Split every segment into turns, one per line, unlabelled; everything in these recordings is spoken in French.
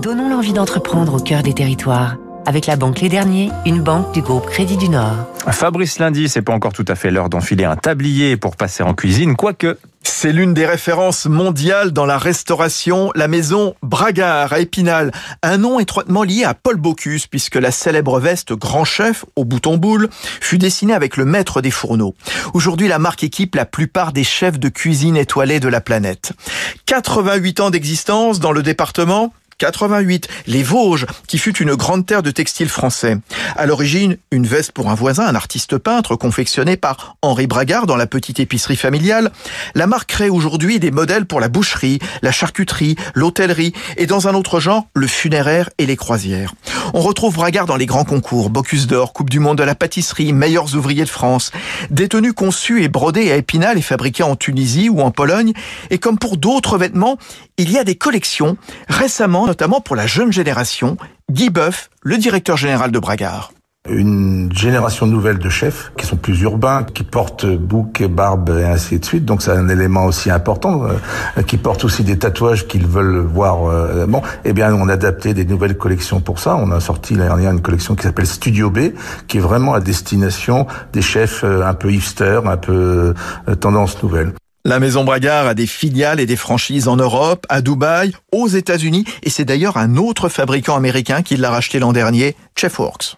Donnons l'envie d'entreprendre au cœur des territoires. Avec la banque Les Derniers, une banque du groupe Crédit du Nord.
Fabrice Lundi, c'est pas encore tout à fait l'heure d'enfiler un tablier pour passer en cuisine, quoique.
C'est l'une des références mondiales dans la restauration, la maison Bragard à Épinal. Un nom étroitement lié à Paul Bocuse, puisque la célèbre veste Grand Chef au bouton boule fut dessinée avec le maître des fourneaux. Aujourd'hui, la marque équipe la plupart des chefs de cuisine étoilés de la planète. 88 ans d'existence dans le département, 88, les Vosges, qui fut une grande terre de textile français. À l'origine, une veste pour un voisin, un artiste peintre, confectionné par Henri Bragard dans la petite épicerie familiale. La marque crée aujourd'hui des modèles pour la boucherie, la charcuterie, l'hôtellerie et dans un autre genre, le funéraire et les croisières. On retrouve Bragard dans les grands concours, Bocuse d'Or, Coupe du Monde de la pâtisserie, meilleurs ouvriers de France. Des tenues conçues et brodées à Épinal et fabriquées en Tunisie ou en Pologne. Et comme pour d'autres vêtements, il y a des collections. Récemment, notamment pour la jeune génération, Guy Boeuf, le directeur général de Bragard
une génération nouvelle de chefs qui sont plus urbains, qui portent bouc, barbe et ainsi de suite. Donc c'est un élément aussi important, euh, qui portent aussi des tatouages qu'ils veulent voir. Euh, bon, eh bien on a adapté des nouvelles collections pour ça. On a sorti l'année dernière une collection qui s'appelle Studio B, qui est vraiment à destination des chefs euh, un peu hipster, un peu tendance nouvelle.
La maison Bragard a des filiales et des franchises en Europe, à Dubaï, aux États-Unis, et c'est d'ailleurs un autre fabricant américain qui l'a racheté l'an dernier, Chefworks.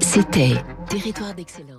C'était Territoire d'excellence.